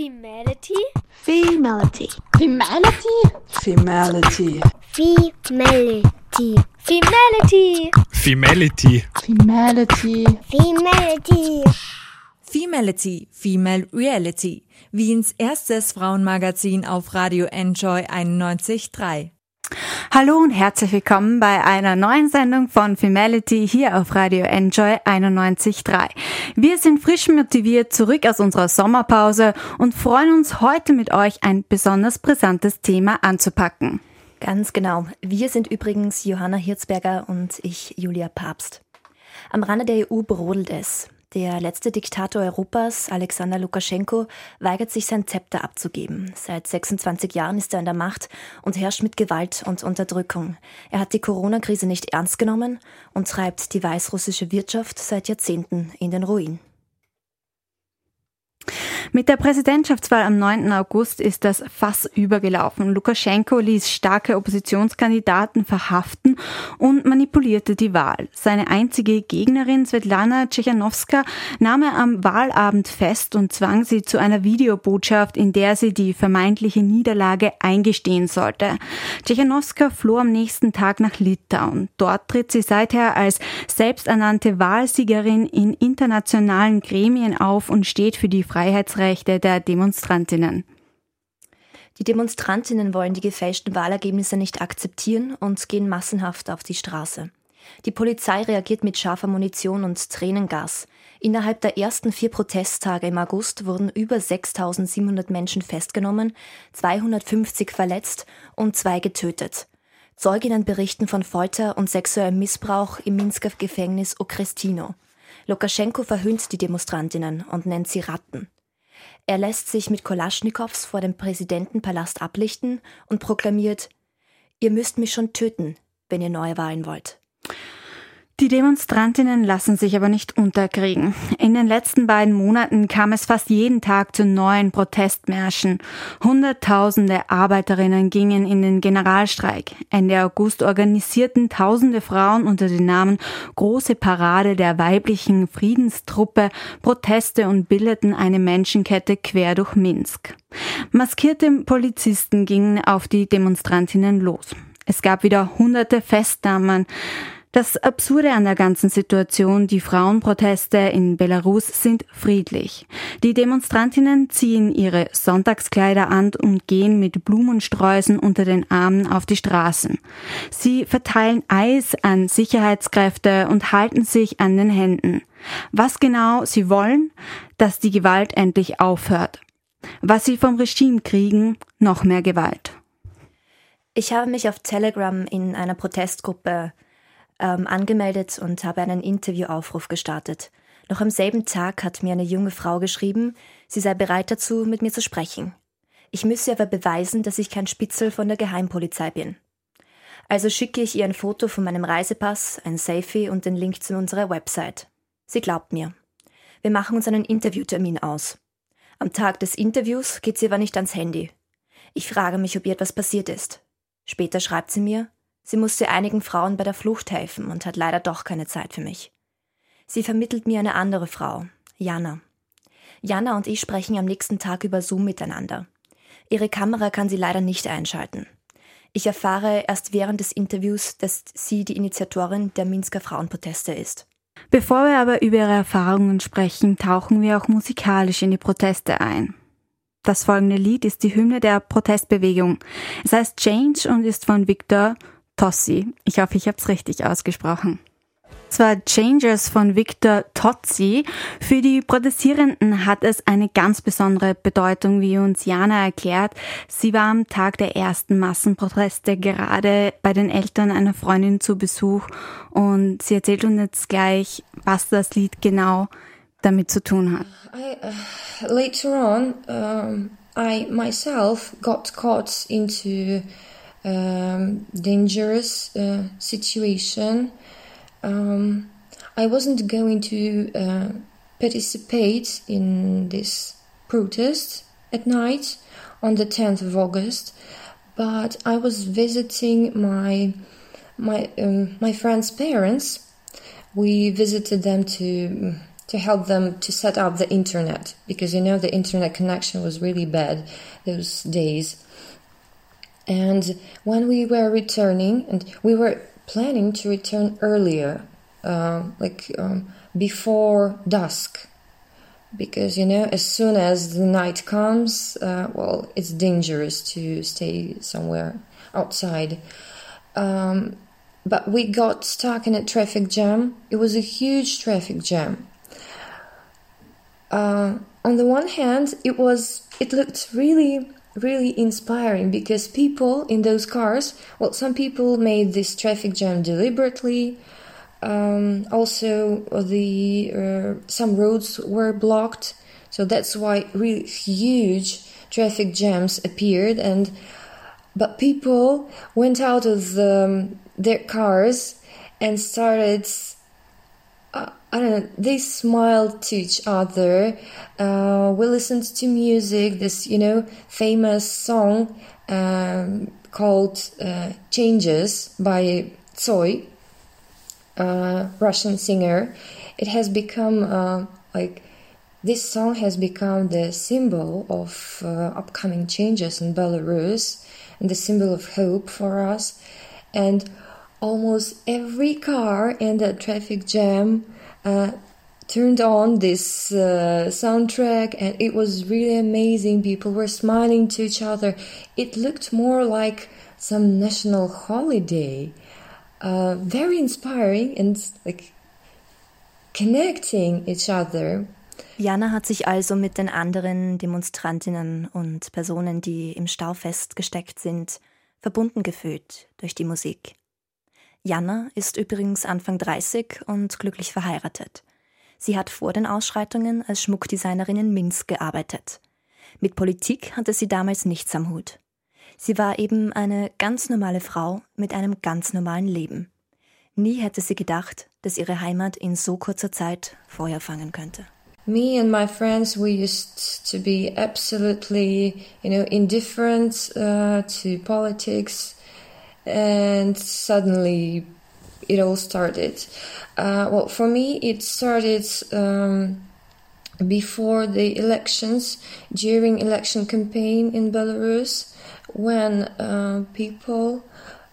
Femality? Femality. Femality? Femality. Femality. Femality! Femality. Femality. Femality. Femality, Female Reality, Wiens erstes Frauenmagazin auf Radio Enjoy 91.3. Hallo und herzlich willkommen bei einer neuen Sendung von Femality hier auf Radio Enjoy 91.3. Wir sind frisch motiviert zurück aus unserer Sommerpause und freuen uns heute mit euch ein besonders brisantes Thema anzupacken. Ganz genau. Wir sind übrigens Johanna Hirzberger und ich Julia Papst. Am Rande der EU brodelt es. Der letzte Diktator Europas, Alexander Lukaschenko, weigert sich sein Zepter abzugeben. Seit 26 Jahren ist er an der Macht und herrscht mit Gewalt und Unterdrückung. Er hat die Corona-Krise nicht ernst genommen und treibt die weißrussische Wirtschaft seit Jahrzehnten in den Ruin. Mit der Präsidentschaftswahl am 9. August ist das Fass übergelaufen. Lukaschenko ließ starke Oppositionskandidaten verhaften und manipulierte die Wahl. Seine einzige Gegnerin Svetlana Tschechanowska nahm er am Wahlabend fest und zwang sie zu einer Videobotschaft, in der sie die vermeintliche Niederlage eingestehen sollte. Tschechanowska floh am nächsten Tag nach Litauen. Dort tritt sie seither als selbsternannte Wahlsiegerin in internationalen Gremien auf und steht für die Freiheitsrechte der Demonstrantinnen. Die Demonstrantinnen wollen die gefälschten Wahlergebnisse nicht akzeptieren und gehen massenhaft auf die Straße. Die Polizei reagiert mit scharfer Munition und Tränengas. Innerhalb der ersten vier Protesttage im August wurden über 6700 Menschen festgenommen, 250 verletzt und zwei getötet. Zeuginnen berichten von Folter und sexuellem Missbrauch im Minsker Gefängnis Okrestino. Lukaschenko verhöhnt die Demonstrantinnen und nennt sie Ratten. Er lässt sich mit Kolaschnikows vor dem Präsidentenpalast ablichten und proklamiert, ihr müsst mich schon töten, wenn ihr neue Wahlen wollt. Die Demonstrantinnen lassen sich aber nicht unterkriegen. In den letzten beiden Monaten kam es fast jeden Tag zu neuen Protestmärschen. Hunderttausende Arbeiterinnen gingen in den Generalstreik. Ende August organisierten tausende Frauen unter dem Namen Große Parade der weiblichen Friedenstruppe Proteste und bildeten eine Menschenkette quer durch Minsk. Maskierte Polizisten gingen auf die Demonstrantinnen los. Es gab wieder hunderte Festnahmen. Das Absurde an der ganzen Situation, die Frauenproteste in Belarus sind friedlich. Die Demonstrantinnen ziehen ihre Sonntagskleider an und gehen mit Blumensträußen unter den Armen auf die Straßen. Sie verteilen Eis an Sicherheitskräfte und halten sich an den Händen. Was genau sie wollen? Dass die Gewalt endlich aufhört. Was sie vom Regime kriegen? Noch mehr Gewalt. Ich habe mich auf Telegram in einer Protestgruppe ähm, angemeldet und habe einen Interviewaufruf gestartet. Noch am selben Tag hat mir eine junge Frau geschrieben, sie sei bereit dazu, mit mir zu sprechen. Ich müsse aber beweisen, dass ich kein Spitzel von der Geheimpolizei bin. Also schicke ich ihr ein Foto von meinem Reisepass, ein Selfie und den Link zu unserer Website. Sie glaubt mir. Wir machen uns einen Interviewtermin aus. Am Tag des Interviews geht sie aber nicht ans Handy. Ich frage mich, ob ihr etwas passiert ist. Später schreibt sie mir, Sie musste einigen Frauen bei der Flucht helfen und hat leider doch keine Zeit für mich. Sie vermittelt mir eine andere Frau, Jana. Jana und ich sprechen am nächsten Tag über Zoom miteinander. Ihre Kamera kann sie leider nicht einschalten. Ich erfahre erst während des Interviews, dass sie die Initiatorin der Minsker Frauenproteste ist. Bevor wir aber über ihre Erfahrungen sprechen, tauchen wir auch musikalisch in die Proteste ein. Das folgende Lied ist die Hymne der Protestbewegung. Es heißt Change und ist von Victor Tossi. Ich hoffe, ich habe es richtig ausgesprochen. Es war Changers von Victor Tozzi. Für die Protestierenden hat es eine ganz besondere Bedeutung, wie uns Jana erklärt. Sie war am Tag der ersten Massenproteste gerade bei den Eltern einer Freundin zu Besuch und sie erzählt uns jetzt gleich, was das Lied genau damit zu tun hat. I, uh, later on, um, I myself got caught into um, dangerous uh, situation. Um, I wasn't going to uh, participate in this protest at night on the 10th of August, but I was visiting my my um, my friend's parents. We visited them to to help them to set up the internet because you know the internet connection was really bad those days. And when we were returning, and we were planning to return earlier, uh, like um, before dusk, because you know, as soon as the night comes, uh, well, it's dangerous to stay somewhere outside. Um, but we got stuck in a traffic jam. It was a huge traffic jam. Uh, on the one hand, it was it looked really really inspiring because people in those cars, well, some people made this traffic jam deliberately. Um, also, the uh, some roads were blocked, so that's why really huge traffic jams appeared. And but people went out of the, their cars and started uh, I don't know, they smiled to each other. Uh, we listened to music, this, you know, famous song um, called uh, Changes by Tsoi, uh, Russian singer. It has become uh, like, this song has become the symbol of uh, upcoming changes in Belarus and the symbol of hope for us. And almost every car in the traffic jam uh, turned on this uh, soundtrack and it was really amazing. People were smiling to each other. It looked more like some national holiday. Uh, very inspiring and like connecting each other. Jana hat sich also mit den anderen Demonstrantinnen und Personen, die im Stau festgesteckt sind, verbunden gefühlt durch die Musik. Jana ist übrigens Anfang 30 und glücklich verheiratet. Sie hat vor den Ausschreitungen als Schmuckdesignerin in Minsk gearbeitet. Mit Politik hatte sie damals nichts am Hut. Sie war eben eine ganz normale Frau mit einem ganz normalen Leben. Nie hätte sie gedacht, dass ihre Heimat in so kurzer Zeit Feuer fangen könnte. Me and my friends, we used to be absolutely, you know, indifferent uh, to politics. And suddenly it all started. Uh, well, for me, it started um, before the elections, during election campaign in Belarus, when uh, people.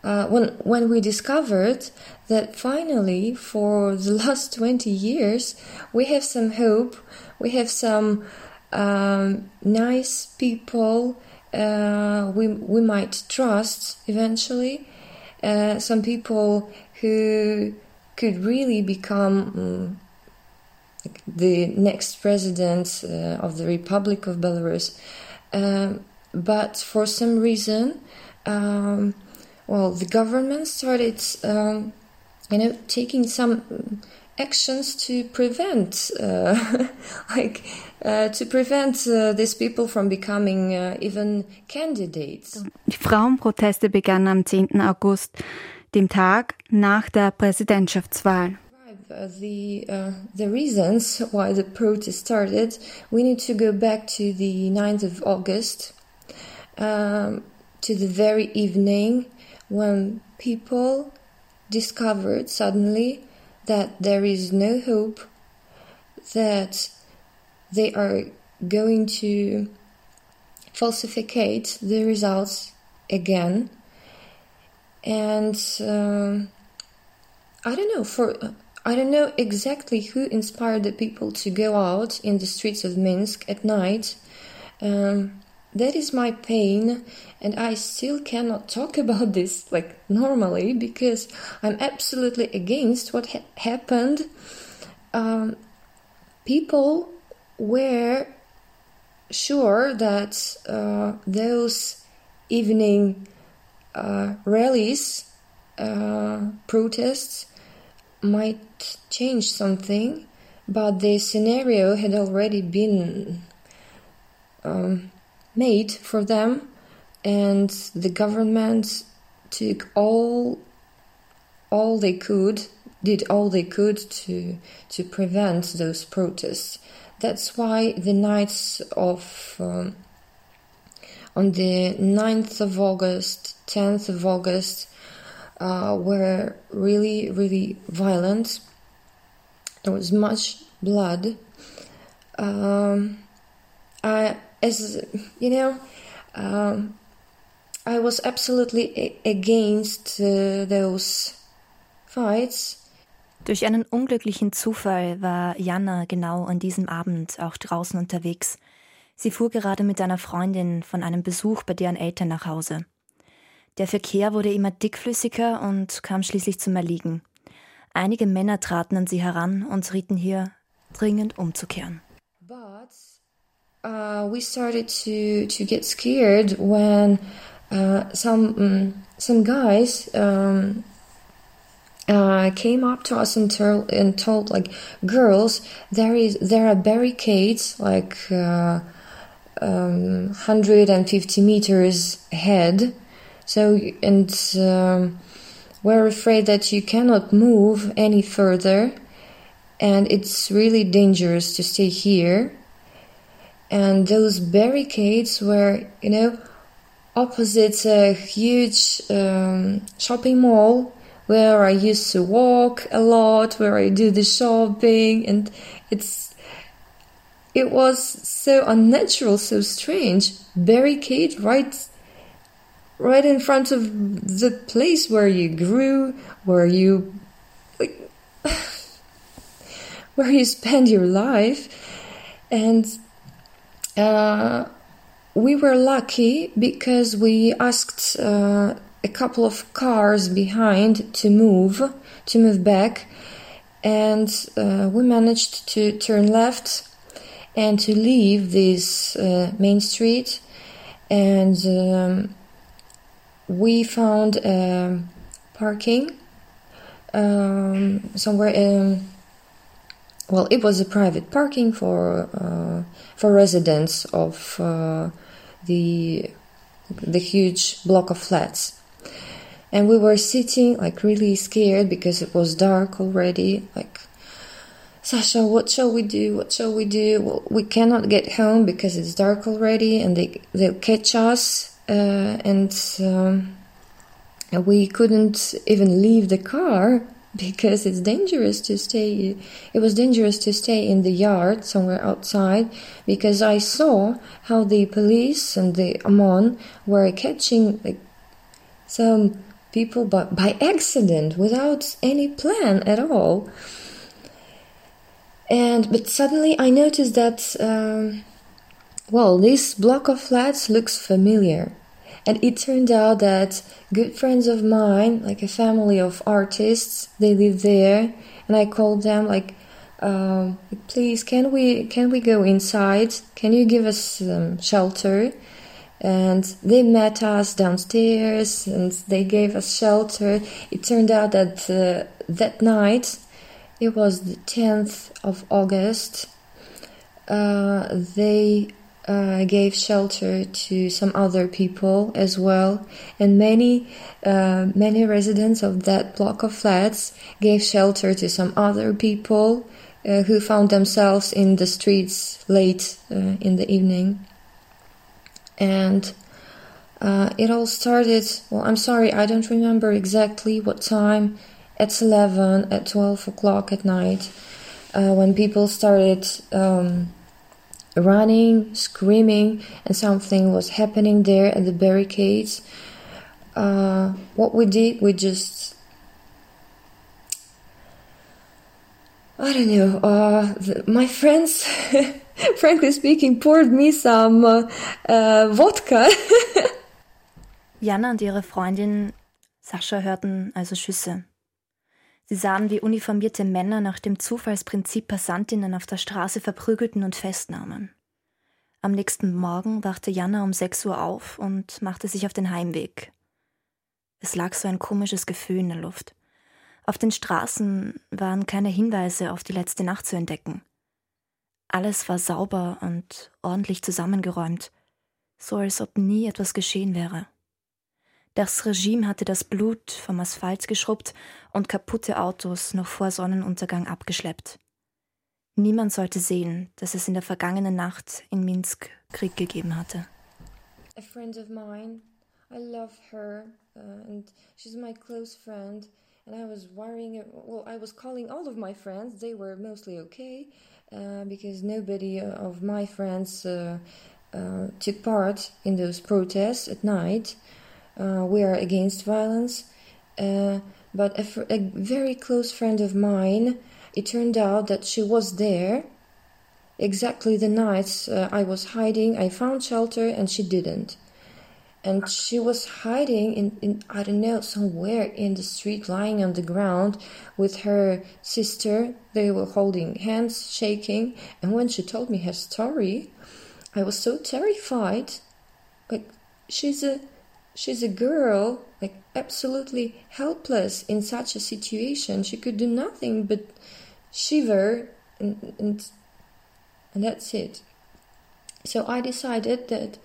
Uh, when when we discovered that finally for the last 20 years we have some hope we have some um, nice people uh, we we might trust eventually. Uh, some people who could really become um, the next president uh, of the Republic of Belarus. Um, but for some reason, um, well, the government started, um, you know, taking some actions to prevent, uh, like, uh, to prevent uh, these people from becoming uh, even candidates. Die Frauenproteste begannen am 10. August, dem Tag nach der Präsidentschaftswahl. Uh, the uh, the reasons why the protest started, we need to go back to the 9th of August, um, to the very evening when people discovered suddenly that there is no hope, that they are going to falsificate the results again. And um, I don't know for I don't know exactly who inspired the people to go out in the streets of Minsk at night. Um, that is my pain, and I still cannot talk about this like normally because I'm absolutely against what ha- happened. Um, people were sure that uh, those evening uh, rallies, uh, protests might change something, but the scenario had already been um, made for them, and the government took all all they could, did all they could to to prevent those protests. That's why the nights of um, on the 9th of August, 10th of August uh, were really, really violent. There was much blood. Um, I, as you know, um, I was absolutely against uh, those fights. Durch einen unglücklichen Zufall war Jana genau an diesem Abend auch draußen unterwegs. Sie fuhr gerade mit einer Freundin von einem Besuch bei deren Eltern nach Hause. Der Verkehr wurde immer dickflüssiger und kam schließlich zum Erliegen. Einige Männer traten an sie heran und rieten hier, dringend umzukehren. But uh, we started to, to get scared when uh, some, um, some guys um, uh, came up to us and, told, and told like girls there is there are barricades like uh, um, 150 meters ahead. So and um, we're afraid that you cannot move any further and it's really dangerous to stay here and those barricades were you know opposite a huge um, shopping mall where I used to walk a lot, where I do the shopping, and it's it was so unnatural, so strange. Barricade right right in front of the place where you grew, where you like where you spend your life, and uh, we were lucky because we asked. Uh, a couple of cars behind to move, to move back, and uh, we managed to turn left and to leave this uh, main street, and um, we found um, parking um, somewhere. In, well, it was a private parking for uh, for residents of uh, the the huge block of flats. And we were sitting like really scared because it was dark already like sasha what shall we do? What shall we do? Well, we cannot get home because it's dark already and they they'll catch us uh, and um, we couldn't even leave the car because it's dangerous to stay it was dangerous to stay in the yard somewhere outside because i saw how the police and the amon were catching like some people by, by accident without any plan at all. And but suddenly I noticed that um, well, this block of flats looks familiar. And it turned out that good friends of mine, like a family of artists, they live there, and I called them like, um, "Please, can we can we go inside? Can you give us shelter?" and they met us downstairs and they gave us shelter. It turned out that uh, that night, it was the 10th of August, uh, they uh, gave shelter to some other people as well, and many uh, many residents of that block of flats gave shelter to some other people uh, who found themselves in the streets late uh, in the evening and uh, it all started. Well, I'm sorry, I don't remember exactly what time. At 11, at 12 o'clock at night, uh, when people started um, running, screaming, and something was happening there at the barricades. Uh, what we did, we just I don't know. Uh, the, my friends frankly speaking, poured me some uh, vodka. Jana und ihre Freundin Sascha hörten also Schüsse. Sie sahen, wie uniformierte Männer nach dem Zufallsprinzip Passantinnen auf der Straße verprügelten und festnahmen. Am nächsten Morgen wachte Jana um 6 Uhr auf und machte sich auf den Heimweg. Es lag so ein komisches Gefühl in der Luft. Auf den Straßen waren keine Hinweise auf die letzte Nacht zu entdecken. Alles war sauber und ordentlich zusammengeräumt, so als ob nie etwas geschehen wäre. Das Regime hatte das Blut vom Asphalt geschrubbt und kaputte Autos noch vor Sonnenuntergang abgeschleppt. Niemand sollte sehen, dass es in der vergangenen Nacht in Minsk Krieg gegeben hatte. A friend of mine, I love her uh, and she's my close friend and I was worrying. Well, I was calling all of my friends. They were mostly okay uh, because nobody of my friends uh, uh, took part in those protests at night. Uh, we are against violence, uh, but a, fr- a very close friend of mine. It turned out that she was there exactly the nights uh, I was hiding. I found shelter and she didn't and she was hiding in, in I don't know somewhere in the street lying on the ground with her sister they were holding hands shaking and when she told me her story I was so terrified like she's a she's a girl like absolutely helpless in such a situation she could do nothing but shiver and and, and that's it so I decided that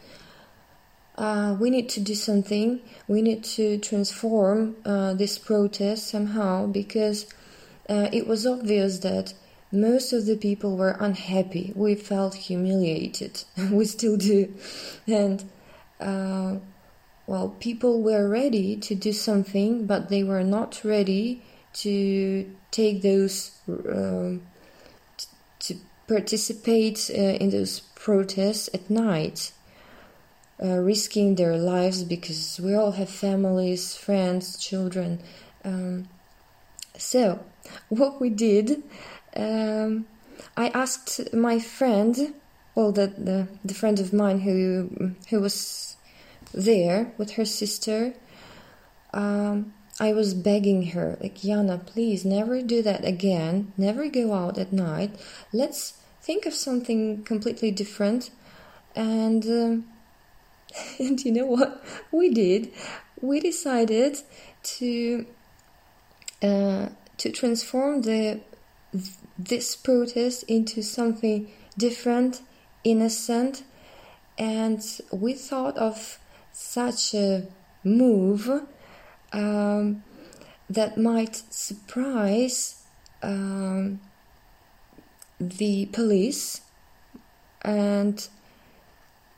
uh, we need to do something. We need to transform uh, this protest somehow because uh, it was obvious that most of the people were unhappy. We felt humiliated. we still do. And, uh, well, people were ready to do something, but they were not ready to take those, um, t- to participate uh, in those protests at night uh, risking their lives because we all have families, friends, children. Um, so, what we did, um, I asked my friend, well, the, the, the friend of mine who who was there with her sister. Um, I was begging her, like, Yana, please never do that again. Never go out at night. Let's think of something completely different. And um, and you know what we did? We decided to uh, to transform the this protest into something different, innocent, and we thought of such a move um, that might surprise um, the police and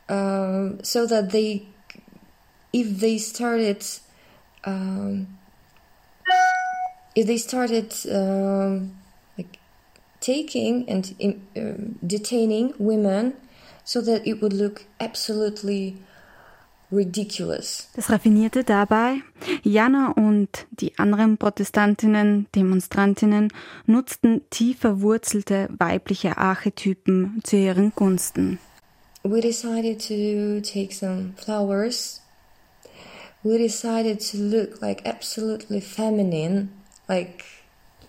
um, so that they if they started um, if they started um, like taking and um, detaining women so that it would look absolutely ridiculous. Das Raffinierte dabei, Jana und die anderen Protestantinnen, Demonstrantinnen nutzten tief verwurzelte weibliche Archetypen zu ihren Gunsten. we decided to take some flowers. We decided to look like absolutely feminine, like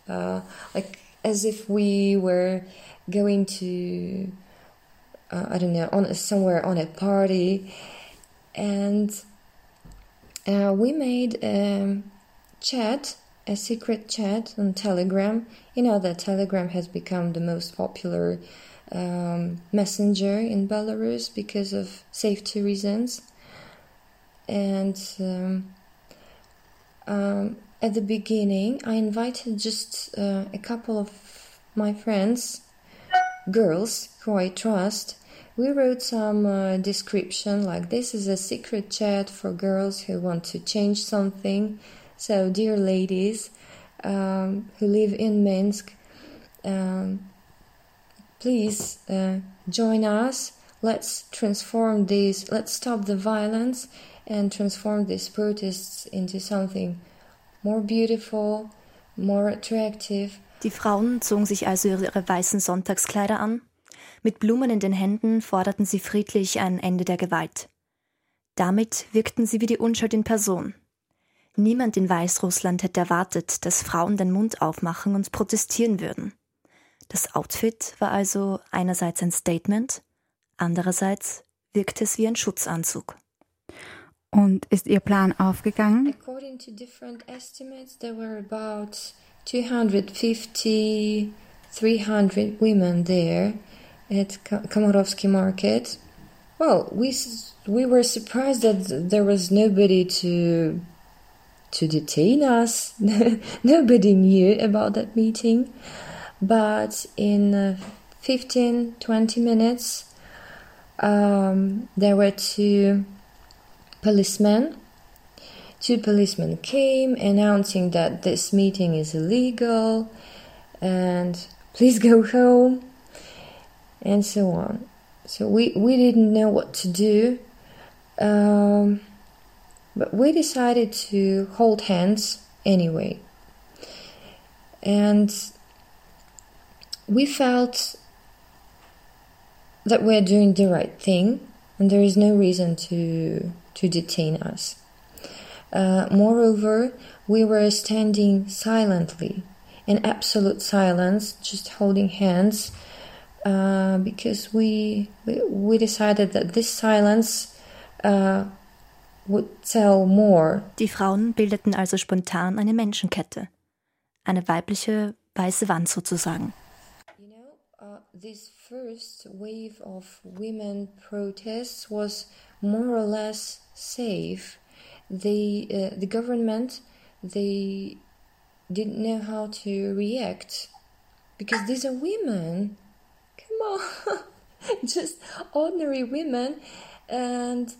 uh, like as if we were going to uh, I don't know on somewhere on a party, and uh, we made a chat, a secret chat on Telegram. You know that Telegram has become the most popular um, messenger in Belarus because of safety reasons. And um, um, at the beginning, I invited just uh, a couple of my friends, girls who I trust. We wrote some uh, description like this is a secret chat for girls who want to change something. So, dear ladies um, who live in Minsk, um, please uh, join us. Let's transform this, let's stop the violence and transform these protests into something more beautiful, more attractive. Die Frauen zogen sich also ihre weißen Sonntagskleider an. Mit Blumen in den Händen forderten sie friedlich ein Ende der Gewalt. Damit wirkten sie wie die Unschuld in Person. Niemand in Weißrussland hätte erwartet, dass Frauen den Mund aufmachen und protestieren würden. Das Outfit war also einerseits ein Statement, andererseits wirkte es wie ein Schutzanzug. Und ist Ihr Plan aufgegangen? According to different estimates, there were about 250, 300 women there at Komorovsky Market. Well, we we were surprised that there was nobody to to detain us. nobody knew about that meeting. but in uh, 15 20 minutes um, there were two policemen two policemen came announcing that this meeting is illegal and please go home and so on. So we, we didn't know what to do, um, but we decided to hold hands anyway. And we felt that we're doing the right thing and there is no reason to, to detain us. Uh, moreover, we were standing silently in absolute silence, just holding hands, uh, because we, we, we decided that this silence uh, would tell more. Die Frauen bildeten also spontan eine Menschenkette, eine weibliche weiße Wand sozusagen. You know, uh, this first wave of women protests was more or less safe. They, uh, the government, they didn't know how to react because these are women. On, just ordinary women, and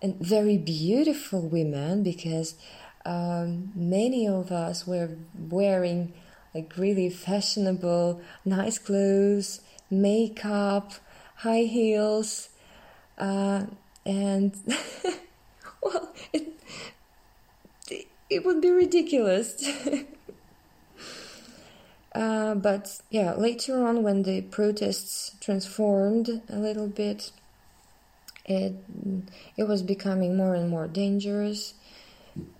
and very beautiful women because um, many of us were wearing like really fashionable, nice clothes, makeup, high heels, uh, and well, it, it would be ridiculous. uh, but yeah, later on, when the protests transformed a little bit, it it was becoming more and more dangerous.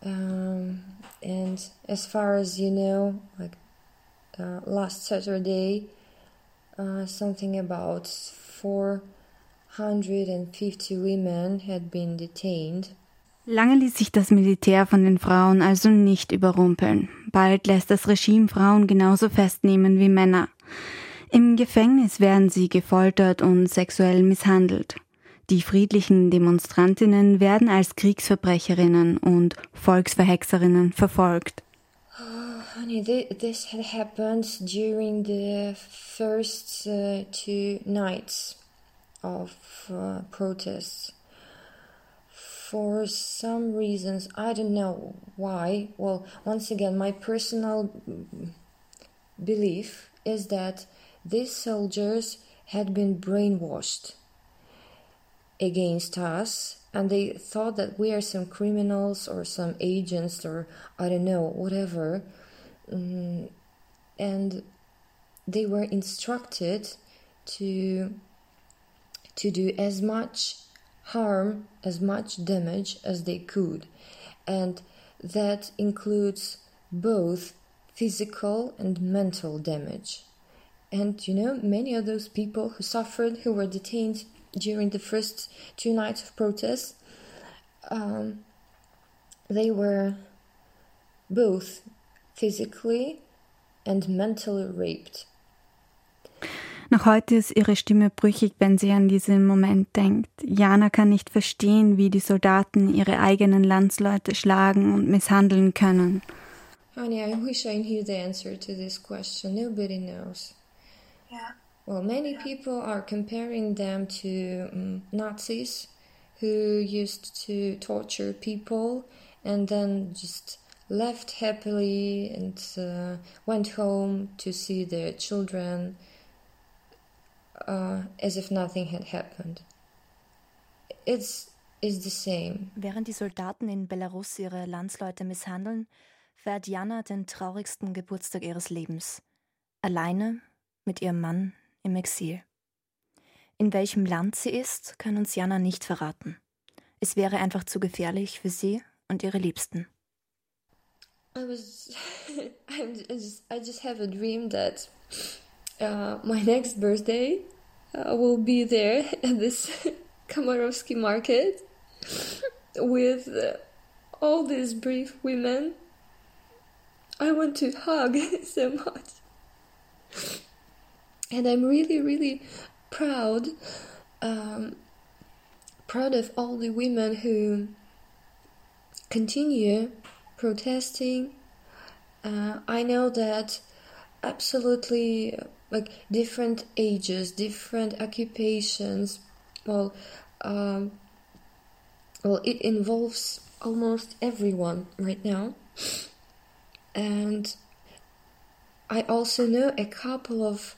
Um, and as far as you know, like uh, last Saturday, uh, something about 450 women had been detained. Lange ließ sich das Militär von den Frauen also nicht überrumpeln. Bald lässt das Regime Frauen genauso festnehmen wie Männer. Im Gefängnis werden sie gefoltert und sexuell misshandelt. Die friedlichen Demonstrantinnen werden als Kriegsverbrecherinnen und Volksverhexerinnen verfolgt. Oh, honey, this had happened during the first uh, two nights of uh, protests. For some reasons, I don't know why. Well, once again, my personal belief is that these soldiers had been brainwashed against us and they thought that we are some criminals or some agents or I don't know, whatever. Mm, and they were instructed to to do as much harm, as much damage as they could. And that includes both physical and mental damage. And you know, many of those people who suffered, who were detained during the first two nights of protest, um, they were both physically and mentally raped. Noch heute ist ihre Stimme brüchig, wenn sie an diesen Moment denkt. Jana kann nicht verstehen, wie die Soldaten ihre eigenen Landsleute schlagen und misshandeln können. Honey, I wish I knew the answer to this question. Nobody knows. Yeah. Well, many people are comparing them to um, Nazis who used to torture people and then just left happily and uh, went home to see their children uh, as if nothing had happened. It's, it's the same. Während die Soldaten in Belarus ihre Landsleute misshandeln, feiert Jana den traurigsten Geburtstag ihres Lebens. Alleine mit ihrem Mann im Exil. In welchem Land sie ist, kann uns Jana nicht verraten. Es wäre einfach zu gefährlich für sie und ihre Liebsten. I was, I'm just, I just have a dream that uh, my next birthday uh, will be there at this Komarowski market with uh, all these brave women. I want to hug so much. And I'm really, really proud, um, proud of all the women who continue protesting. Uh, I know that absolutely like different ages, different occupations. Well, um, well, it involves almost everyone right now. And I also know a couple of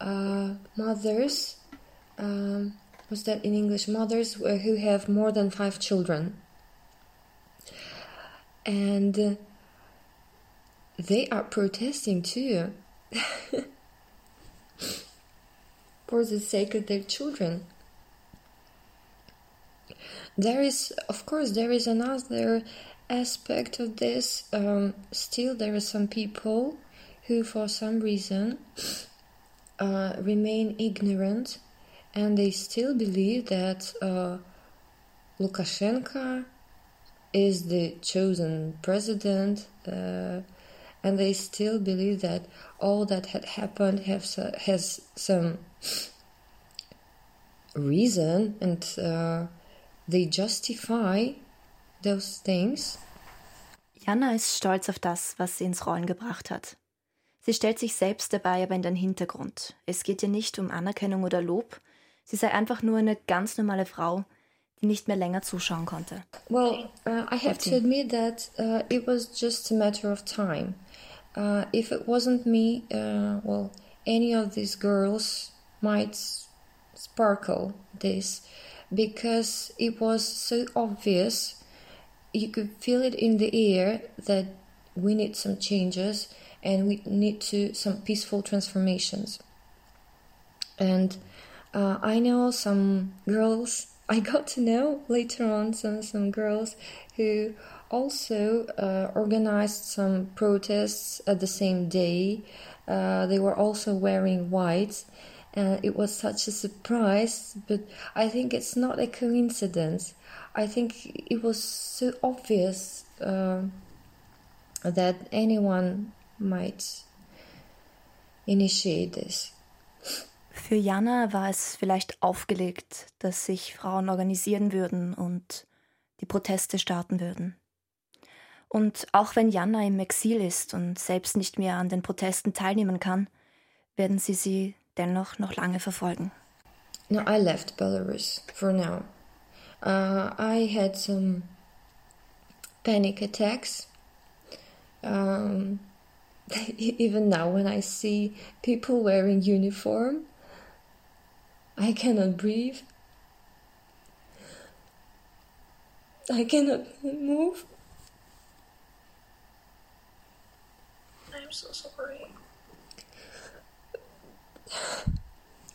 uh, mothers, um, what's that in English? Mothers who have more than five children. And they are protesting too for the sake of their children. There is, of course, there is another aspect of this. Um, still, there are some people who, for some reason, uh, remain ignorant and they still believe that uh, Lukashenko is the chosen president, uh, and they still believe that all that had happened has, has some reason and uh, they justify those things. Jana ist stolz auf das, was sie ins Rollen gebracht hat. Sie stellt sich selbst dabei aber in den Hintergrund. Es geht ihr nicht um Anerkennung oder Lob. Sie sei einfach nur eine ganz normale Frau, die nicht mehr länger zuschauen konnte. Well, uh, I have to admit that uh, it was just a matter of time. Uh, if it wasn't me, uh, well, any of these girls might sparkle this because it was so obvious. You could feel it in the air that we need some changes and we need to some peaceful transformations. And uh, I know some girls. I got to know later on some some girls who also uh, organized some protests at the same day. Uh, they were also wearing white, and it was such a surprise. But I think it's not a coincidence. I think it was so obvious uh, that anyone might initiate this. Für Jana war es vielleicht aufgelegt, dass sich Frauen organisieren würden und die Proteste starten würden. Und auch wenn Jana im Exil ist und selbst nicht mehr an den Protesten teilnehmen kann, werden sie sie dennoch noch lange verfolgen. No, I left Belarus for now. Uh, I had some panic attacks. Um, even now, when I see people wearing uniform, I cannot breathe. I cannot move. So sorry.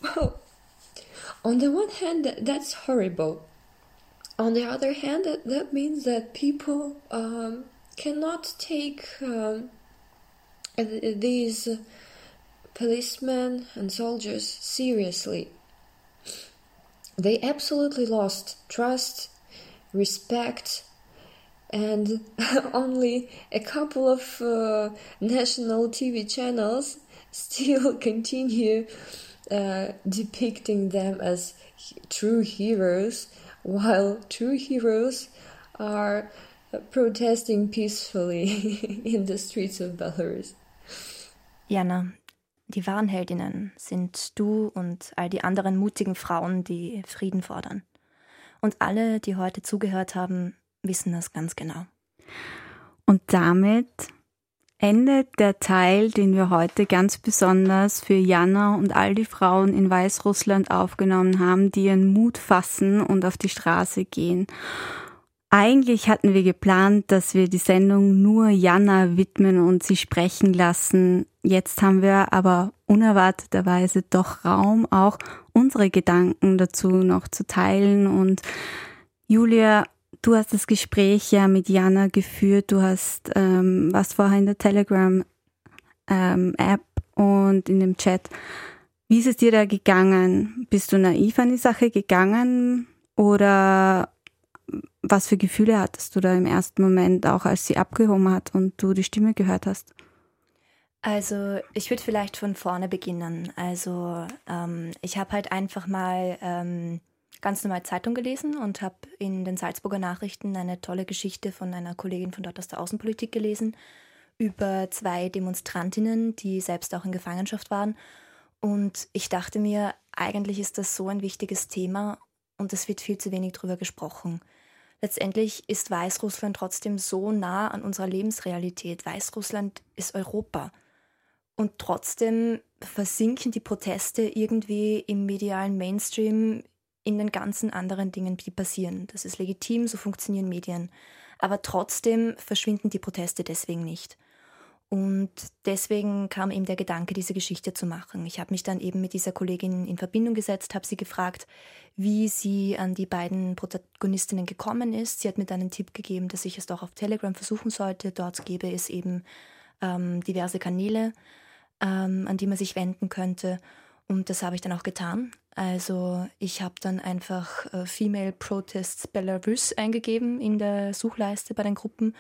Well, on the one hand, that, that's horrible. On the other hand, that, that means that people um, cannot take um, these policemen and soldiers seriously. They absolutely lost trust, respect, and only a couple of uh, national TV channels still continue uh, depicting them as true heroes, while true heroes are protesting peacefully in the streets of Belarus. Jana, die wahren Heldinnen sind du und all die anderen mutigen Frauen, die Frieden fordern. Und alle, die heute zugehört haben, wissen das ganz genau. Und damit endet der Teil, den wir heute ganz besonders für Jana und all die Frauen in Weißrussland aufgenommen haben, die ihren Mut fassen und auf die Straße gehen. Eigentlich hatten wir geplant, dass wir die Sendung nur Jana widmen und sie sprechen lassen. Jetzt haben wir aber unerwarteterweise doch Raum, auch unsere Gedanken dazu noch zu teilen. Und Julia, du hast das Gespräch ja mit Jana geführt. Du hast ähm, was vorher in der Telegram ähm, und in dem Chat. Wie ist es dir da gegangen? Bist du naiv an die Sache gegangen oder was für Gefühle hattest du da im ersten Moment, auch als sie abgehoben hat und du die Stimme gehört hast? Also ich würde vielleicht von vorne beginnen. Also ähm, ich habe halt einfach mal ähm, ganz normal Zeitung gelesen und habe in den Salzburger Nachrichten eine tolle Geschichte von einer Kollegin von dort aus der Außenpolitik gelesen über zwei Demonstrantinnen, die selbst auch in Gefangenschaft waren. Und ich dachte mir, eigentlich ist das so ein wichtiges Thema und es wird viel zu wenig darüber gesprochen. letztendlich ist Weißrussland trotzdem so nah an unserer Lebensrealität. Weißrussland ist Europa. Und trotzdem versinken die Proteste irgendwie im medialen Mainstream in den ganzen anderen Dingen, die passieren. Das ist legitim, so funktionieren Medien. Aber trotzdem verschwinden die Proteste deswegen nicht. Und deswegen kam eben der Gedanke, diese Geschichte zu machen. Ich habe mich dann eben mit dieser Kollegin in Verbindung gesetzt, habe sie gefragt, wie sie an die beiden Protagonistinnen gekommen ist. Sie hat mir dann einen Tipp gegeben, dass ich es doch auf Telegram versuchen sollte. Dort gäbe es eben ähm, diverse Kanäle, ähm, an die man sich wenden könnte. Und das habe ich dann auch getan. Also ich habe dann einfach äh, Female Protests Belarus eingegeben in der Suchleiste bei den Gruppen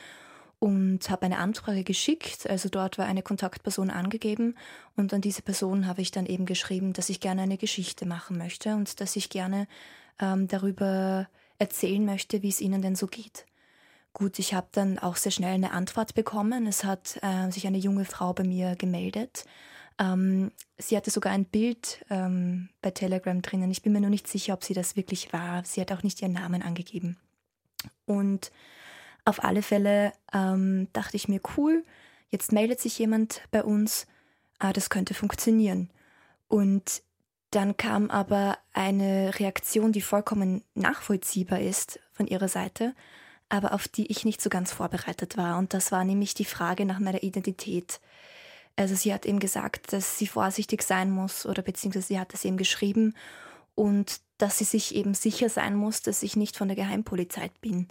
und habe eine Anfrage geschickt. Also dort war eine Kontaktperson angegeben und an diese Person habe ich dann eben geschrieben, dass ich gerne eine Geschichte machen möchte und dass ich gerne ähm, darüber erzählen möchte, wie es ihnen denn so geht. Gut, ich habe dann auch sehr schnell eine Antwort bekommen. Es hat äh, sich eine junge Frau bei mir gemeldet. Ähm, sie hatte sogar ein Bild ähm, bei Telegram drinnen. Ich bin mir nur nicht sicher, ob sie das wirklich war. Sie hat auch nicht ihren Namen angegeben. Und auf alle Fälle ähm, dachte ich mir, cool, jetzt meldet sich jemand bei uns, ah, das könnte funktionieren. Und dann kam aber eine Reaktion, die vollkommen nachvollziehbar ist von ihrer Seite, aber auf die ich nicht so ganz vorbereitet war. Und das war nämlich die Frage nach meiner Identität. Also sie hat eben gesagt, dass sie vorsichtig sein muss oder beziehungsweise sie hat es eben geschrieben und dass sie sich eben sicher sein muss, dass ich nicht von der Geheimpolizei bin.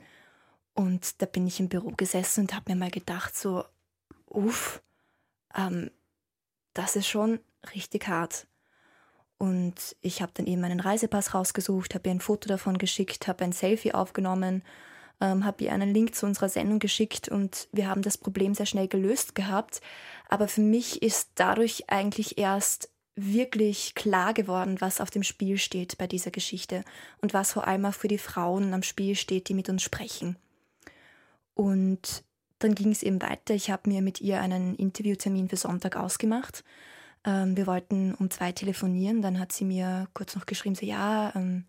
Und da bin ich im Büro gesessen und habe mir mal gedacht, so, uff, ähm, das ist schon richtig hart. Und ich habe dann eben meinen Reisepass rausgesucht, habe ihr ein Foto davon geschickt, habe ein Selfie aufgenommen, ähm, habe ihr einen Link zu unserer Sendung geschickt und wir haben das Problem sehr schnell gelöst gehabt. Aber für mich ist dadurch eigentlich erst wirklich klar geworden, was auf dem Spiel steht bei dieser Geschichte und was vor allem auch für die Frauen am Spiel steht, die mit uns sprechen. Und dann ging es eben weiter. Ich habe mir mit ihr einen Interviewtermin für Sonntag ausgemacht. Ähm, wir wollten um zwei telefonieren. Dann hat sie mir kurz noch geschrieben, so ja, ähm,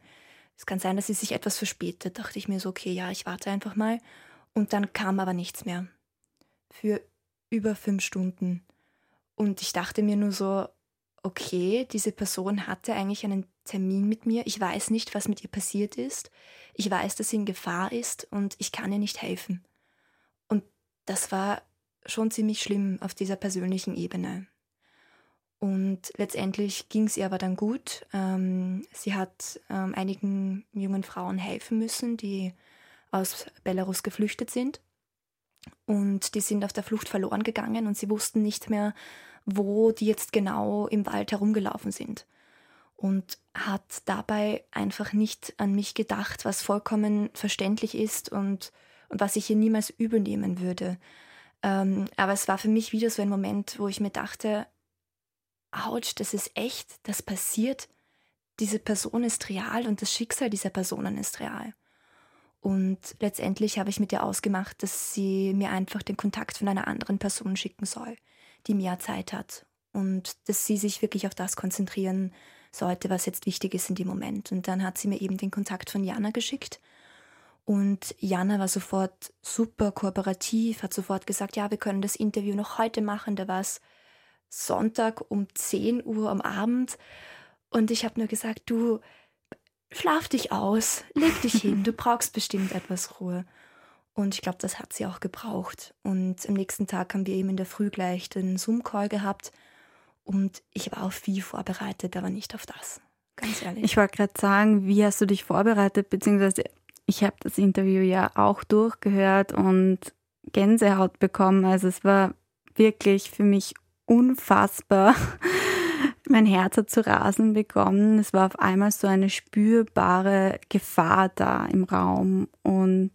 es kann sein, dass sie sich etwas verspätet. Dachte ich mir so, okay, ja, ich warte einfach mal. Und dann kam aber nichts mehr. Für über fünf Stunden. Und ich dachte mir nur so, okay, diese Person hatte eigentlich einen Termin mit mir. Ich weiß nicht, was mit ihr passiert ist. Ich weiß, dass sie in Gefahr ist und ich kann ihr nicht helfen das war schon ziemlich schlimm auf dieser persönlichen Ebene. Und letztendlich ging es ihr aber dann gut. Ähm, sie hat ähm, einigen jungen Frauen helfen müssen, die aus Belarus geflüchtet sind. Und die sind auf der Flucht verloren gegangen und sie wussten nicht mehr, wo die jetzt genau im Wald herumgelaufen sind. Und hat dabei einfach nicht an mich gedacht, was vollkommen verständlich ist und und was ich hier niemals übernehmen würde. Ähm, aber es war für mich wieder so ein Moment, wo ich mir dachte, ouch, das ist echt, das passiert. Diese Person ist real und das Schicksal dieser Personen ist real. Und letztendlich habe ich mit ihr ausgemacht, dass sie mir einfach den Kontakt von einer anderen Person schicken soll, die mehr Zeit hat. Und dass sie sich wirklich auf das konzentrieren sollte, was jetzt wichtig ist in dem Moment. Und dann hat sie mir eben den Kontakt von Jana geschickt. Und Jana war sofort super kooperativ, hat sofort gesagt, ja, wir können das Interview noch heute machen. Da war es Sonntag um 10 Uhr am Abend. Und ich habe nur gesagt, du schlaf dich aus, leg dich hin, du brauchst bestimmt etwas Ruhe. Und ich glaube, das hat sie auch gebraucht. Und am nächsten Tag haben wir eben in der Früh gleich den Zoom-Call gehabt. Und ich war auf viel vorbereitet, aber nicht auf das. Ganz ehrlich. Ich wollte gerade sagen, wie hast du dich vorbereitet, beziehungsweise ich habe das Interview ja auch durchgehört und Gänsehaut bekommen. Also es war wirklich für mich unfassbar. Mein Herz hat zu rasen bekommen. Es war auf einmal so eine spürbare Gefahr da im Raum. Und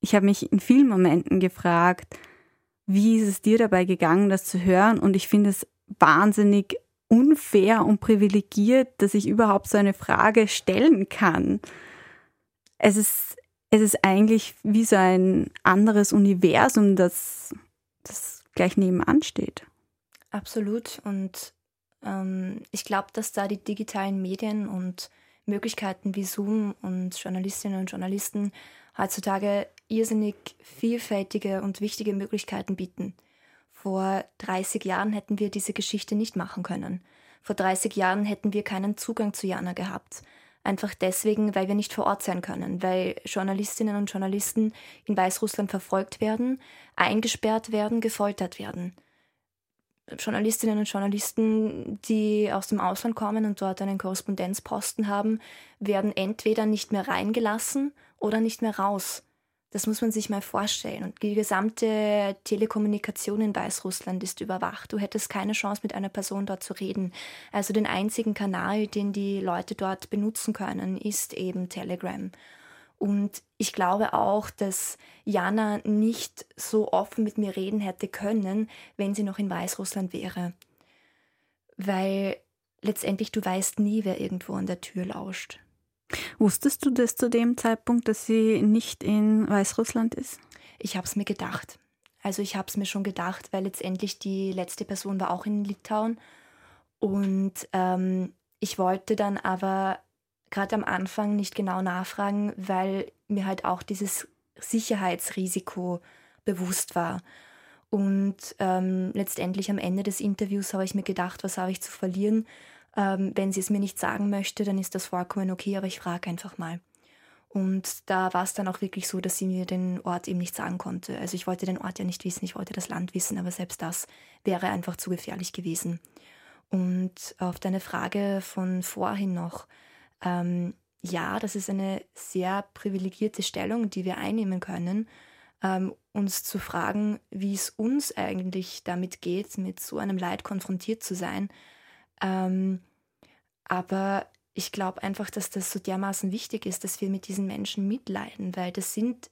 ich habe mich in vielen Momenten gefragt, wie ist es dir dabei gegangen, das zu hören? Und ich finde es wahnsinnig unfair und privilegiert, dass ich überhaupt so eine Frage stellen kann es ist, es ist eigentlich wie so ein anderes Universum, das, das gleich nebenan steht. Absolut. Und ähm, ich glaube, dass da die digitalen Medien und Möglichkeiten wie Zoom und Journalistinnen und Journalisten heutzutage irrsinnig vielfältige und wichtige Möglichkeiten bieten. Vor 30 Jahren hätten wir diese Geschichte nicht machen können. Vor 30 Jahren hätten wir keinen Zugang zu Jana gehabt. Einfach deswegen, weil wir nicht vor Ort sein können, weil Journalistinnen und Journalisten in Weißrussland verfolgt werden, eingesperrt werden, gefoltert werden. Journalistinnen und Journalisten, die aus dem Ausland kommen und dort einen Korrespondenzposten haben, werden entweder nicht mehr reingelassen oder nicht mehr raus. Das muss man sich mal vorstellen. Und die gesamte Telekommunikation in Weißrussland ist überwacht. Du hättest keine Chance, mit einer Person dort zu reden. Also den einzigen Kanal, den die Leute dort benutzen können, ist eben Telegram. Und ich glaube auch, dass Jana nicht so offen mit mir reden hätte können, wenn sie noch in Weißrussland wäre. Weil letztendlich du weißt nie, wer irgendwo an der Tür lauscht. Wusstest du das zu dem Zeitpunkt, dass sie nicht in Weißrussland ist? Ich habe es mir gedacht. Also ich habe es mir schon gedacht, weil letztendlich die letzte Person war auch in Litauen. Und ähm, ich wollte dann aber gerade am Anfang nicht genau nachfragen, weil mir halt auch dieses Sicherheitsrisiko bewusst war. Und ähm, letztendlich am Ende des Interviews habe ich mir gedacht, was habe ich zu verlieren? Ähm, wenn sie es mir nicht sagen möchte, dann ist das vollkommen okay, aber ich frage einfach mal. Und da war es dann auch wirklich so, dass sie mir den Ort eben nicht sagen konnte. Also ich wollte den Ort ja nicht wissen, ich wollte das Land wissen, aber selbst das wäre einfach zu gefährlich gewesen. Und auf deine Frage von vorhin noch, ähm, ja, das ist eine sehr privilegierte Stellung, die wir einnehmen können, ähm, uns zu fragen, wie es uns eigentlich damit geht, mit so einem Leid konfrontiert zu sein ähm, aber ich glaube einfach, dass das so dermaßen wichtig ist, dass wir mit diesen Menschen mitleiden, weil das sind,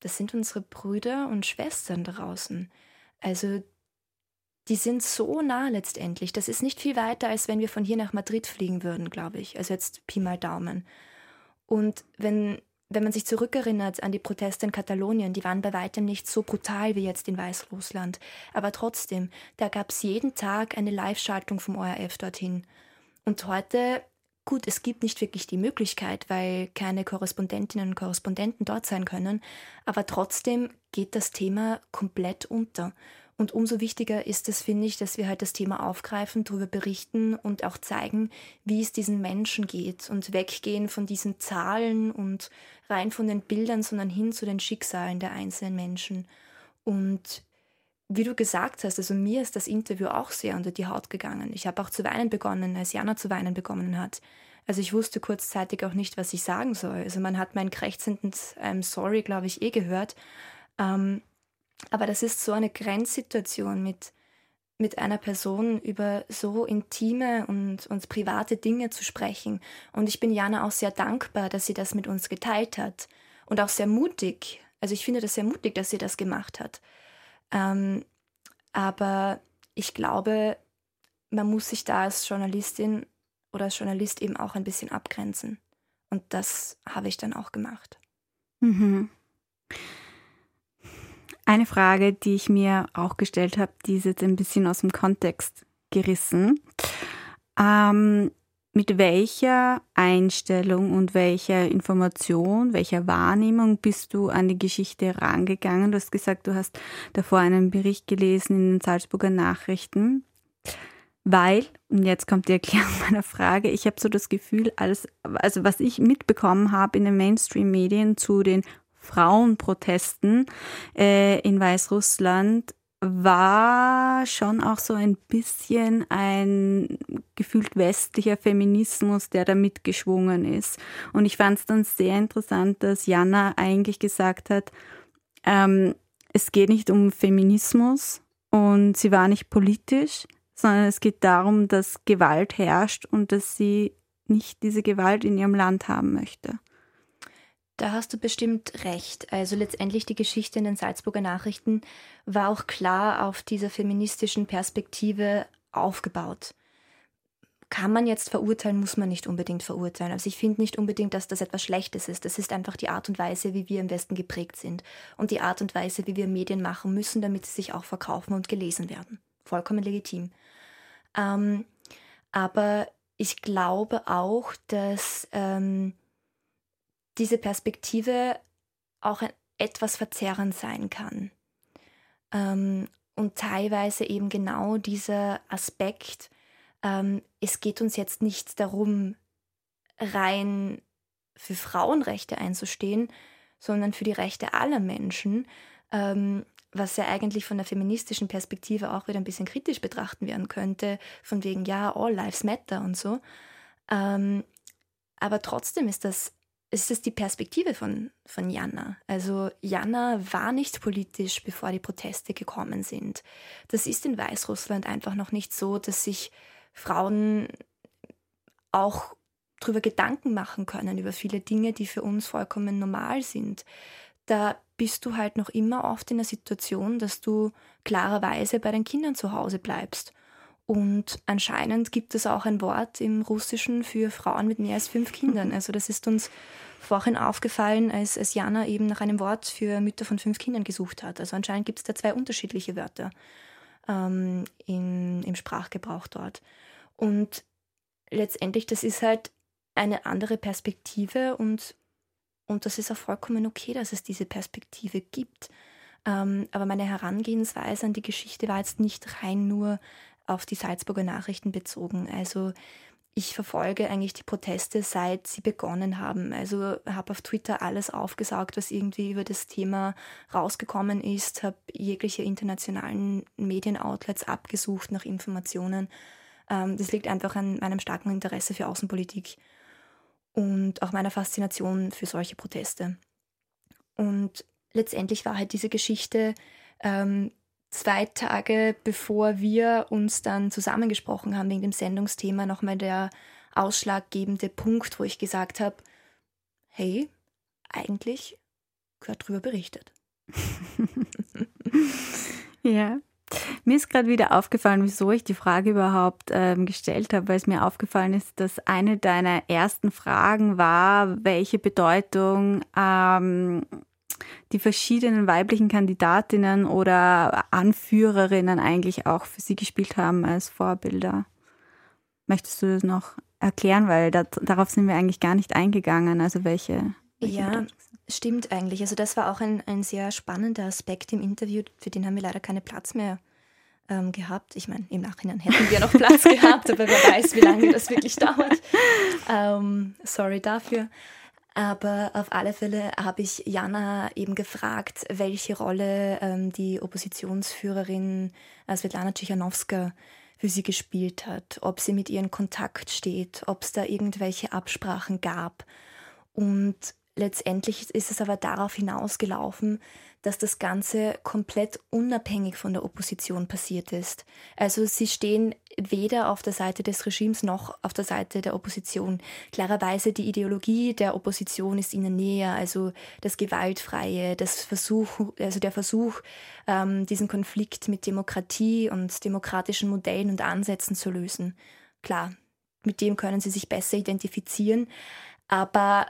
das sind unsere Brüder und Schwestern draußen. Also die sind so nah letztendlich. Das ist nicht viel weiter, als wenn wir von hier nach Madrid fliegen würden, glaube ich. Also jetzt Pi mal Daumen. Und wenn, wenn man sich zurückerinnert an die Proteste in Katalonien, die waren bei weitem nicht so brutal wie jetzt in Weißrussland. Aber trotzdem, da gab es jeden Tag eine Live-Schaltung vom ORF dorthin. Und heute, gut, es gibt nicht wirklich die Möglichkeit, weil keine Korrespondentinnen und Korrespondenten dort sein können, aber trotzdem geht das Thema komplett unter. Und umso wichtiger ist es, finde ich, dass wir halt das Thema aufgreifen, darüber berichten und auch zeigen, wie es diesen Menschen geht und weggehen von diesen Zahlen und rein von den Bildern, sondern hin zu den Schicksalen der einzelnen Menschen. Und wie du gesagt hast, also mir ist das Interview auch sehr unter die Haut gegangen. Ich habe auch zu weinen begonnen, als Jana zu weinen begonnen hat. Also ich wusste kurzzeitig auch nicht, was ich sagen soll. Also man hat mein krächzendes I'm sorry, glaube ich, eh gehört. Ähm, aber das ist so eine Grenzsituation mit, mit einer Person über so intime und, und private Dinge zu sprechen. Und ich bin Jana auch sehr dankbar, dass sie das mit uns geteilt hat. Und auch sehr mutig. Also ich finde das sehr mutig, dass sie das gemacht hat. Ähm, aber ich glaube, man muss sich da als Journalistin oder als Journalist eben auch ein bisschen abgrenzen. Und das habe ich dann auch gemacht. Mhm. Eine Frage, die ich mir auch gestellt habe, die ist jetzt ein bisschen aus dem Kontext gerissen. Ähm, mit welcher Einstellung und welcher Information, welcher Wahrnehmung bist du an die Geschichte rangegangen? Du hast gesagt, du hast davor einen Bericht gelesen in den Salzburger Nachrichten. Weil, und jetzt kommt die Erklärung meiner Frage, ich habe so das Gefühl, alles, also was ich mitbekommen habe in den Mainstream-Medien zu den Frauenprotesten äh, in Weißrussland war schon auch so ein bisschen ein gefühlt westlicher Feminismus, der da mitgeschwungen ist. Und ich fand es dann sehr interessant, dass Jana eigentlich gesagt hat, ähm, es geht nicht um Feminismus und sie war nicht politisch, sondern es geht darum, dass Gewalt herrscht und dass sie nicht diese Gewalt in ihrem Land haben möchte. Da hast du bestimmt recht. Also letztendlich die Geschichte in den Salzburger Nachrichten war auch klar auf dieser feministischen Perspektive aufgebaut. Kann man jetzt verurteilen, muss man nicht unbedingt verurteilen. Also ich finde nicht unbedingt, dass das etwas Schlechtes ist. Das ist einfach die Art und Weise, wie wir im Westen geprägt sind. Und die Art und Weise, wie wir Medien machen müssen, damit sie sich auch verkaufen und gelesen werden. Vollkommen legitim. Ähm, aber ich glaube auch, dass ähm, diese Perspektive auch etwas verzerrend sein kann. Ähm, und teilweise eben genau dieser Aspekt, ähm, es geht uns jetzt nicht darum, rein für Frauenrechte einzustehen, sondern für die Rechte aller Menschen, ähm, was ja eigentlich von der feministischen Perspektive auch wieder ein bisschen kritisch betrachten werden könnte, von wegen, ja, all lives matter und so. Ähm, aber trotzdem ist das, ist das die Perspektive von, von Jana. Also Jana war nicht politisch, bevor die Proteste gekommen sind. Das ist in Weißrussland einfach noch nicht so, dass sich Frauen auch darüber Gedanken machen können, über viele Dinge, die für uns vollkommen normal sind. Da bist du halt noch immer oft in der Situation, dass du klarerweise bei den Kindern zu Hause bleibst. Und anscheinend gibt es auch ein Wort im Russischen für Frauen mit mehr als fünf Kindern. Also das ist uns vorhin aufgefallen, als, als Jana eben nach einem Wort für Mütter von fünf Kindern gesucht hat. Also anscheinend gibt es da zwei unterschiedliche Wörter ähm, im, im Sprachgebrauch dort. Und letztendlich, das ist halt eine andere Perspektive und, und das ist auch vollkommen okay, dass es diese Perspektive gibt. Ähm, aber meine Herangehensweise an die Geschichte war jetzt nicht rein nur auf die Salzburger Nachrichten bezogen. Also ich verfolge eigentlich die Proteste, seit sie begonnen haben. Also habe auf Twitter alles aufgesaugt, was irgendwie über das Thema rausgekommen ist, habe jegliche internationalen Medienoutlets abgesucht nach Informationen. Ähm, das liegt einfach an meinem starken Interesse für Außenpolitik und auch meiner Faszination für solche Proteste. Und letztendlich war halt diese Geschichte ähm, zwei Tage bevor wir uns dann zusammengesprochen haben wegen dem Sendungsthema nochmal der ausschlaggebende Punkt, wo ich gesagt habe, hey, eigentlich gehört darüber berichtet. ja. Mir ist gerade wieder aufgefallen, wieso ich die Frage überhaupt ähm, gestellt habe, weil es mir aufgefallen ist, dass eine deiner ersten Fragen war, welche Bedeutung ähm, die verschiedenen weiblichen Kandidatinnen oder Anführerinnen eigentlich auch für sie gespielt haben als Vorbilder. Möchtest du das noch erklären, weil da, darauf sind wir eigentlich gar nicht eingegangen, also welche. welche ja, stimmt eigentlich. Also das war auch ein, ein sehr spannender Aspekt im Interview, für den haben wir leider keinen Platz mehr ähm, gehabt. Ich meine, im Nachhinein hätten wir noch Platz gehabt, aber wer weiß, wie lange das wirklich dauert. Ähm, sorry dafür. Aber auf alle Fälle habe ich Jana eben gefragt, welche Rolle ähm, die Oppositionsführerin äh, Svetlana Tschichanowska für sie gespielt hat, ob sie mit ihr in Kontakt steht, ob es da irgendwelche Absprachen gab. Und letztendlich ist es aber darauf hinausgelaufen, dass das Ganze komplett unabhängig von der Opposition passiert ist. Also sie stehen weder auf der Seite des Regimes noch auf der Seite der Opposition. Klarerweise die Ideologie der Opposition ist ihnen näher, also das Gewaltfreie, das Versuch, also der Versuch, ähm, diesen Konflikt mit Demokratie und demokratischen Modellen und Ansätzen zu lösen. Klar, mit dem können sie sich besser identifizieren, aber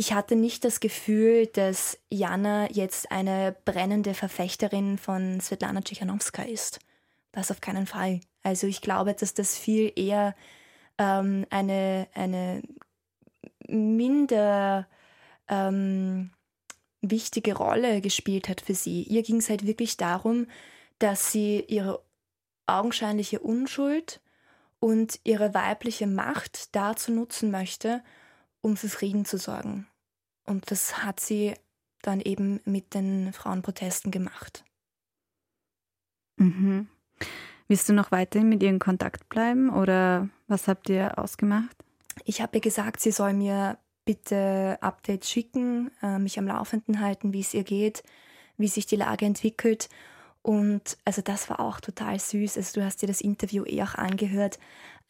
ich hatte nicht das Gefühl, dass Jana jetzt eine brennende Verfechterin von Svetlana Tschichanowska ist. Das auf keinen Fall. Also ich glaube, dass das viel eher ähm, eine, eine minder ähm, wichtige Rolle gespielt hat für sie. Ihr ging es halt wirklich darum, dass sie ihre augenscheinliche Unschuld und ihre weibliche Macht dazu nutzen möchte, um für Frieden zu sorgen. Und das hat sie dann eben mit den Frauenprotesten gemacht. Mhm. Willst du noch weiterhin mit ihr in Kontakt bleiben oder was habt ihr ausgemacht? Ich habe ihr gesagt, sie soll mir bitte Updates schicken, äh, mich am Laufenden halten, wie es ihr geht, wie sich die Lage entwickelt. Und also das war auch total süß. Also du hast dir das Interview eh auch angehört.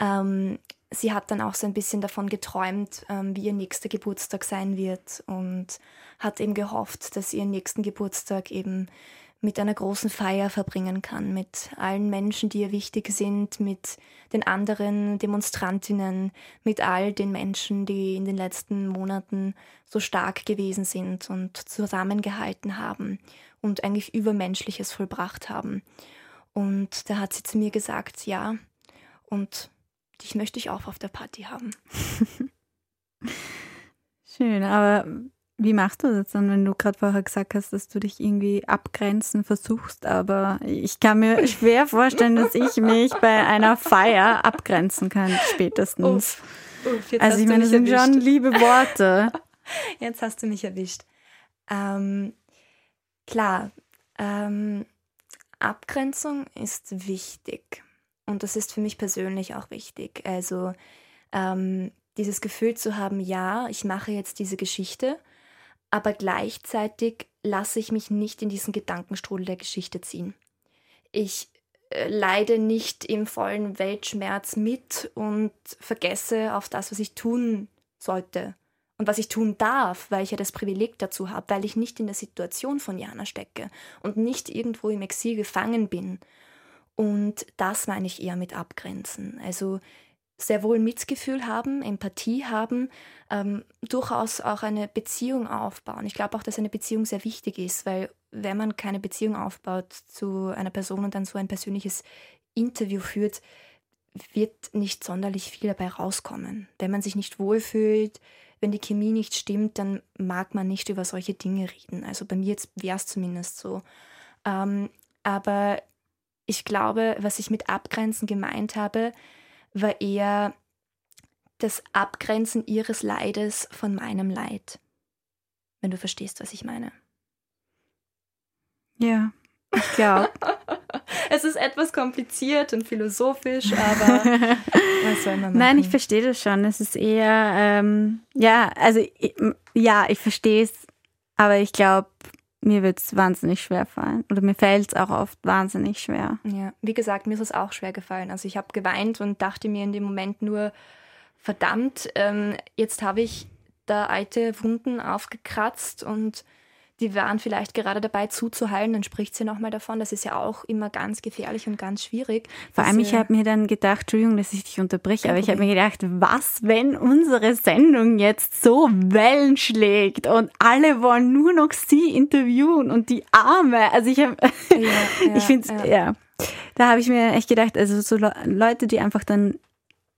Ähm, sie hat dann auch so ein bisschen davon geträumt, ähm, wie ihr nächster Geburtstag sein wird und hat eben gehofft, dass sie ihren nächsten Geburtstag eben mit einer großen Feier verbringen kann, mit allen Menschen, die ihr wichtig sind, mit den anderen Demonstrantinnen, mit all den Menschen, die in den letzten Monaten so stark gewesen sind und zusammengehalten haben und eigentlich Übermenschliches vollbracht haben. Und da hat sie zu mir gesagt, ja, und dich möchte ich auch auf der Party haben. Schön, aber wie machst du das dann, wenn du gerade vorher gesagt hast, dass du dich irgendwie abgrenzen versuchst? Aber ich kann mir schwer vorstellen, dass ich mich bei einer Feier abgrenzen kann, spätestens. Uff, uff, also ich meine, das sind schon liebe Worte. Jetzt hast du mich erwischt. Ähm, klar, ähm, Abgrenzung ist wichtig. Und das ist für mich persönlich auch wichtig. Also ähm, dieses Gefühl zu haben, ja, ich mache jetzt diese Geschichte, aber gleichzeitig lasse ich mich nicht in diesen Gedankenstrudel der Geschichte ziehen. Ich äh, leide nicht im vollen Weltschmerz mit und vergesse auf das, was ich tun sollte und was ich tun darf, weil ich ja das Privileg dazu habe, weil ich nicht in der Situation von Jana stecke und nicht irgendwo im Exil gefangen bin. Und das meine ich eher mit Abgrenzen. Also sehr wohl Mitgefühl haben, Empathie haben, ähm, durchaus auch eine Beziehung aufbauen. Ich glaube auch, dass eine Beziehung sehr wichtig ist, weil wenn man keine Beziehung aufbaut zu einer Person und dann so ein persönliches Interview führt, wird nicht sonderlich viel dabei rauskommen. Wenn man sich nicht wohlfühlt, wenn die Chemie nicht stimmt, dann mag man nicht über solche Dinge reden. Also bei mir wäre es zumindest so. Ähm, aber ich glaube, was ich mit Abgrenzen gemeint habe, war eher das Abgrenzen ihres Leides von meinem Leid. Wenn du verstehst, was ich meine. Ja, ich glaube. Es ist etwas kompliziert und philosophisch, aber was soll man machen? Nein, ich verstehe das schon. Es ist eher, ähm, ja, also ja, ich verstehe es, aber ich glaube, mir wird es wahnsinnig schwer fallen. Oder mir fällt es auch oft wahnsinnig schwer. Ja, wie gesagt, mir ist es auch schwer gefallen. Also ich habe geweint und dachte mir in dem Moment nur, verdammt, ähm, jetzt habe ich da alte Wunden aufgekratzt und die waren vielleicht gerade dabei zuzuheilen, dann spricht sie nochmal davon. Das ist ja auch immer ganz gefährlich und ganz schwierig. Vor allem, ich habe mir dann gedacht, Entschuldigung, dass ich dich unterbreche, aber ich habe mir gedacht, was, wenn unsere Sendung jetzt so Wellen schlägt und alle wollen nur noch sie interviewen und die Arme. Also ich habe, Ja, ja, ich finde, ja. ja. da habe ich mir echt gedacht, also so Le Leute, die einfach dann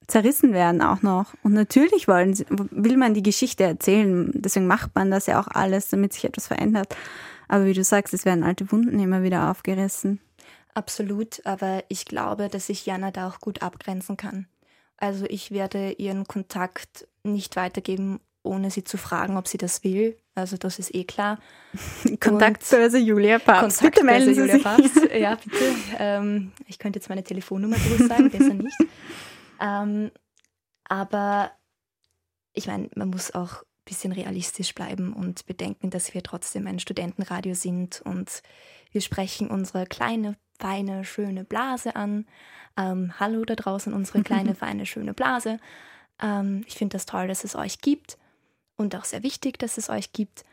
zerrissen werden auch noch. Und natürlich wollen sie, will man die Geschichte erzählen. Deswegen macht man das ja auch alles, damit sich etwas verändert. Aber wie du sagst, es werden alte Wunden immer wieder aufgerissen. Absolut, aber ich glaube, dass ich Jana da auch gut abgrenzen kann. Also ich werde ihren Kontakt nicht weitergeben, ohne sie zu fragen, ob sie das will. Also das ist eh klar. Kontaktbörse Julia Papst. Bitte Kontaktbörse melden Sie Julia sich. Papst. Ja, bitte. Ähm, ich könnte jetzt meine Telefonnummer durchsagen, besser nicht. Ähm, aber ich meine, man muss auch ein bisschen realistisch bleiben und bedenken, dass wir trotzdem ein Studentenradio sind und wir sprechen unsere kleine, feine, schöne Blase an. Ähm, hallo da draußen, unsere kleine, feine, schöne Blase. Ähm, ich finde das toll, dass es euch gibt und auch sehr wichtig, dass es euch gibt.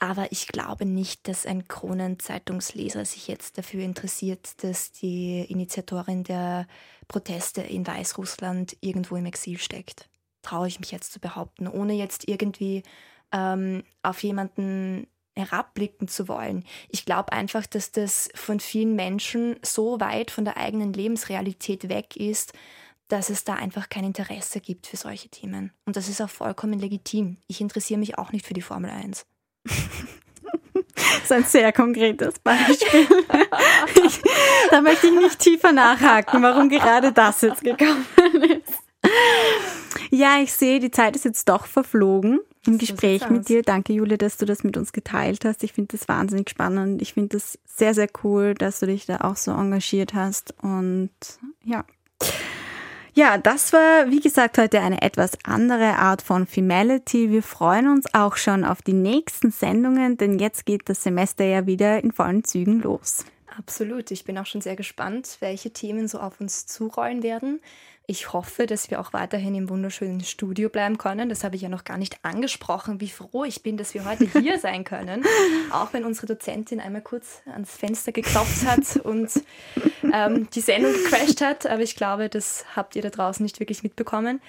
Aber ich glaube nicht, dass ein Kronenzeitungsleser sich jetzt dafür interessiert, dass die Initiatorin der Proteste in Weißrussland irgendwo im Exil steckt. Traue ich mich jetzt zu behaupten, ohne jetzt irgendwie ähm, auf jemanden herabblicken zu wollen. Ich glaube einfach, dass das von vielen Menschen so weit von der eigenen Lebensrealität weg ist, dass es da einfach kein Interesse gibt für solche Themen. Und das ist auch vollkommen legitim. Ich interessiere mich auch nicht für die Formel 1. Das ist ein sehr konkretes Beispiel. Ich, da möchte ich nicht tiefer nachhaken, warum gerade das jetzt gekommen ist. Ja, ich sehe, die Zeit ist jetzt doch verflogen im Gespräch mit dir. Danke, Julia, dass du das mit uns geteilt hast. Ich finde das wahnsinnig spannend. Ich finde das sehr, sehr cool, dass du dich da auch so engagiert hast. Und ja. Ja, das war, wie gesagt, heute eine etwas andere Art von Femality. Wir freuen uns auch schon auf die nächsten Sendungen, denn jetzt geht das Semester ja wieder in vollen Zügen los. Absolut. Ich bin auch schon sehr gespannt, welche Themen so auf uns zurollen werden. Ich hoffe, dass wir auch weiterhin im wunderschönen Studio bleiben können. Das habe ich ja noch gar nicht angesprochen, wie froh ich bin, dass wir heute hier sein können. Auch wenn unsere Dozentin einmal kurz ans Fenster geklopft hat und ähm, die Sendung gecrashed hat. Aber ich glaube, das habt ihr da draußen nicht wirklich mitbekommen.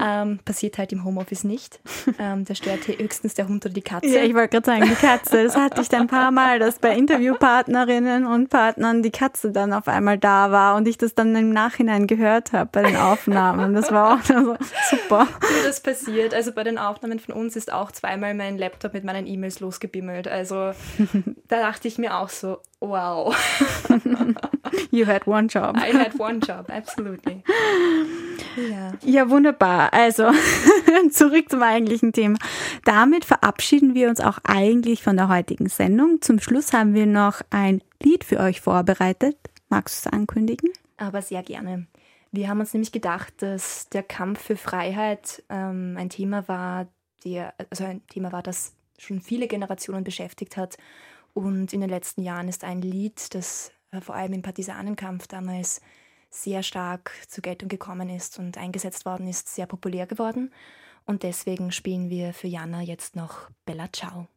Ähm, passiert halt im Homeoffice nicht. Ähm, da stört hier höchstens der Hund oder die Katze. Ja, ich wollte gerade sagen, die Katze, das hatte ich dann ein paar Mal, dass bei Interviewpartnerinnen und Partnern die Katze dann auf einmal da war und ich das dann im Nachhinein gehört habe den Aufnahmen. Das war auch so super. Wie das passiert. Also bei den Aufnahmen von uns ist auch zweimal mein Laptop mit meinen E-Mails losgebimmelt. Also da dachte ich mir auch so, wow. You had one job. I had one job, absolutely. Ja. ja, wunderbar. Also zurück zum eigentlichen Thema. Damit verabschieden wir uns auch eigentlich von der heutigen Sendung. Zum Schluss haben wir noch ein Lied für euch vorbereitet. Magst du es ankündigen? Aber sehr gerne. Wir haben uns nämlich gedacht, dass der Kampf für Freiheit ähm, ein Thema war, der, also ein Thema war, das schon viele Generationen beschäftigt hat. Und in den letzten Jahren ist ein Lied, das äh, vor allem im Partisanenkampf damals sehr stark zur Geltung gekommen ist und eingesetzt worden ist, sehr populär geworden. Und deswegen spielen wir für Jana jetzt noch Bella Ciao.